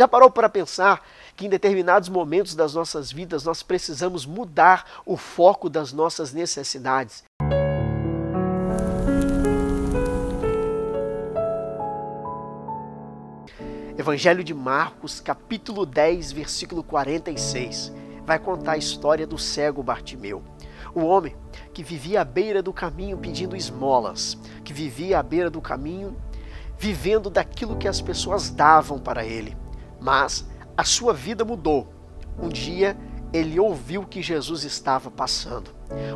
Já parou para pensar que em determinados momentos das nossas vidas nós precisamos mudar o foco das nossas necessidades? Evangelho de Marcos, capítulo 10, versículo 46, vai contar a história do cego Bartimeu. O homem que vivia à beira do caminho pedindo esmolas, que vivia à beira do caminho vivendo daquilo que as pessoas davam para ele. Mas a sua vida mudou. Um dia ele ouviu que Jesus estava passando.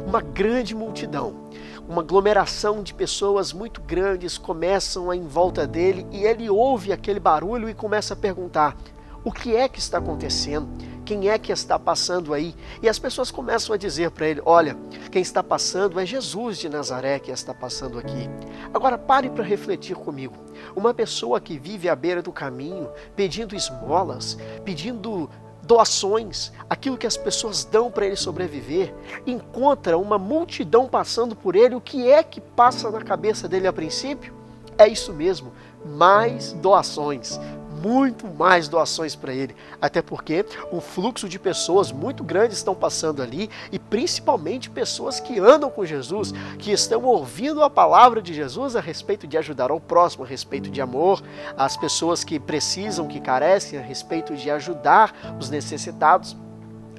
Uma grande multidão, uma aglomeração de pessoas muito grandes começam em volta dele e ele ouve aquele barulho e começa a perguntar: o que é que está acontecendo? Quem é que está passando aí? E as pessoas começam a dizer para ele: Olha, quem está passando é Jesus de Nazaré que está passando aqui. Agora pare para refletir comigo. Uma pessoa que vive à beira do caminho, pedindo esmolas, pedindo doações, aquilo que as pessoas dão para ele sobreviver, encontra uma multidão passando por ele, o que é que passa na cabeça dele a princípio? É isso mesmo, mais doações, muito mais doações para ele, até porque um fluxo de pessoas muito grande estão passando ali e principalmente pessoas que andam com Jesus, que estão ouvindo a palavra de Jesus a respeito de ajudar ao próximo, a respeito de amor, as pessoas que precisam, que carecem, a respeito de ajudar os necessitados.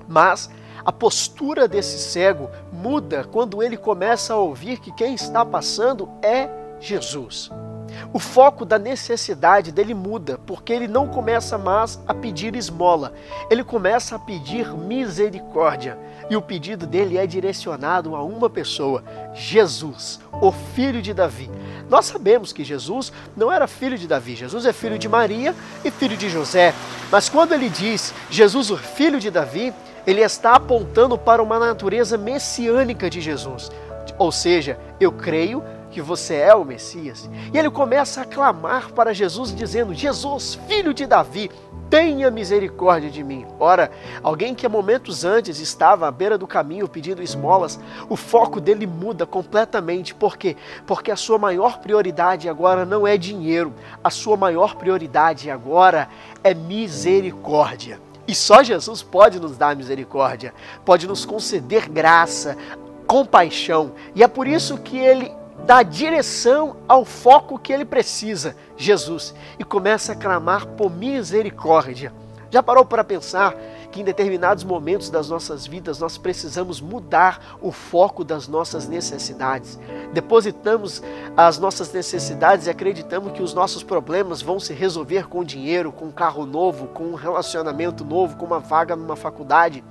Mas a postura desse cego muda quando ele começa a ouvir que quem está passando é Jesus. O foco da necessidade dele muda, porque ele não começa mais a pedir esmola, ele começa a pedir misericórdia. E o pedido dele é direcionado a uma pessoa, Jesus, o filho de Davi. Nós sabemos que Jesus não era filho de Davi, Jesus é filho de Maria e filho de José. Mas quando ele diz Jesus, o filho de Davi, ele está apontando para uma natureza messiânica de Jesus. Ou seja, eu creio que você é o Messias. E ele começa a clamar para Jesus, dizendo: Jesus, filho de Davi, tenha misericórdia de mim. Ora, alguém que há momentos antes estava à beira do caminho pedindo esmolas, o foco dele muda completamente. Por quê? Porque a sua maior prioridade agora não é dinheiro, a sua maior prioridade agora é misericórdia. E só Jesus pode nos dar misericórdia, pode nos conceder graça, compaixão. E é por isso que ele dá direção ao foco que ele precisa, Jesus, e começa a clamar por misericórdia. Já parou para pensar que em determinados momentos das nossas vidas nós precisamos mudar o foco das nossas necessidades? Depositamos as nossas necessidades e acreditamos que os nossos problemas vão se resolver com dinheiro, com um carro novo, com um relacionamento novo, com uma vaga numa faculdade.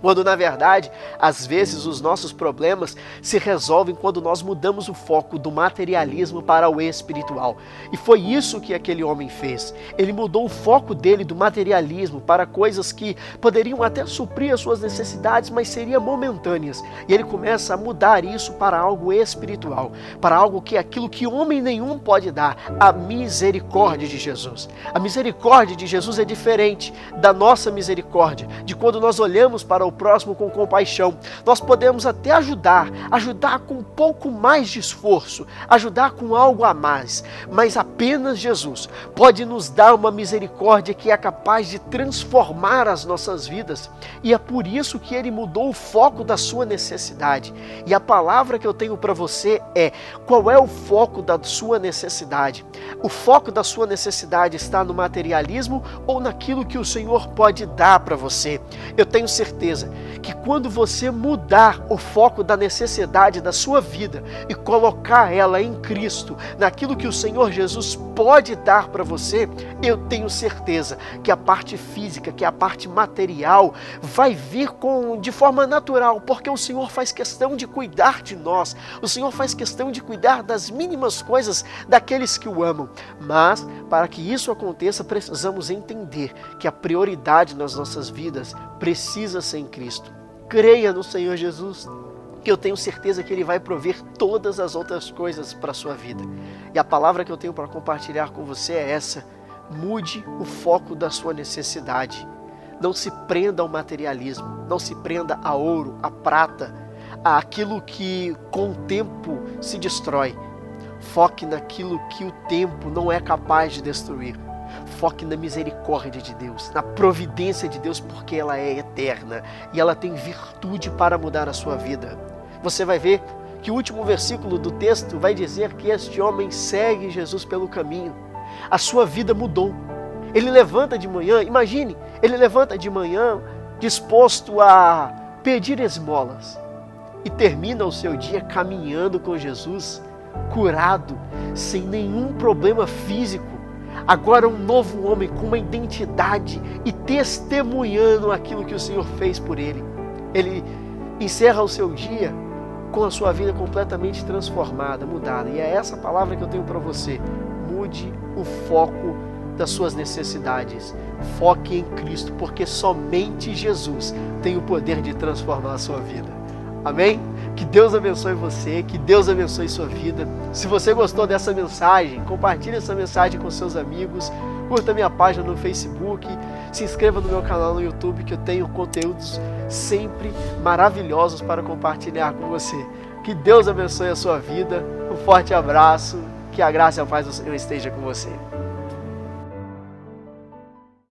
Quando na verdade, às vezes os nossos problemas se resolvem quando nós mudamos o foco do materialismo para o espiritual. E foi isso que aquele homem fez. Ele mudou o foco dele do materialismo para coisas que poderiam até suprir as suas necessidades, mas seriam momentâneas. E ele começa a mudar isso para algo espiritual, para algo que é aquilo que homem nenhum pode dar, a misericórdia de Jesus. A misericórdia de Jesus é diferente da nossa misericórdia, de quando nós olhamos para o o próximo com compaixão. Nós podemos até ajudar, ajudar com um pouco mais de esforço, ajudar com algo a mais, mas apenas Jesus pode nos dar uma misericórdia que é capaz de transformar as nossas vidas. E é por isso que ele mudou o foco da sua necessidade. E a palavra que eu tenho para você é: qual é o foco da sua necessidade? O foco da sua necessidade está no materialismo ou naquilo que o Senhor pode dar para você? Eu tenho certeza certeza que quando você mudar o foco da necessidade da sua vida e colocar ela em Cristo, naquilo que o Senhor Jesus pode dar para você, eu tenho certeza que a parte física, que a parte material vai vir com de forma natural, porque o Senhor faz questão de cuidar de nós. O Senhor faz questão de cuidar das mínimas coisas daqueles que o amam. Mas para que isso aconteça, precisamos entender que a prioridade nas nossas vidas precisa ser Cristo. Creia no Senhor Jesus, que eu tenho certeza que Ele vai prover todas as outras coisas para a sua vida. E a palavra que eu tenho para compartilhar com você é essa: mude o foco da sua necessidade. Não se prenda ao materialismo, não se prenda a ouro, a prata, a aquilo que com o tempo se destrói. Foque naquilo que o tempo não é capaz de destruir Foque na misericórdia de Deus, na providência de Deus, porque ela é eterna e ela tem virtude para mudar a sua vida. Você vai ver que o último versículo do texto vai dizer que este homem segue Jesus pelo caminho. A sua vida mudou. Ele levanta de manhã, imagine, ele levanta de manhã disposto a pedir esmolas e termina o seu dia caminhando com Jesus, curado, sem nenhum problema físico. Agora um novo homem com uma identidade e testemunhando aquilo que o Senhor fez por ele. Ele encerra o seu dia com a sua vida completamente transformada, mudada. E é essa palavra que eu tenho para você. Mude o foco das suas necessidades. Foque em Cristo, porque somente Jesus tem o poder de transformar a sua vida. Amém? Que Deus abençoe você, que Deus abençoe sua vida. Se você gostou dessa mensagem, compartilhe essa mensagem com seus amigos, curta minha página no Facebook, se inscreva no meu canal no YouTube que eu tenho conteúdos sempre maravilhosos para compartilhar com você. Que Deus abençoe a sua vida. Um forte abraço. Que a graça e a paz do Senhor esteja com você.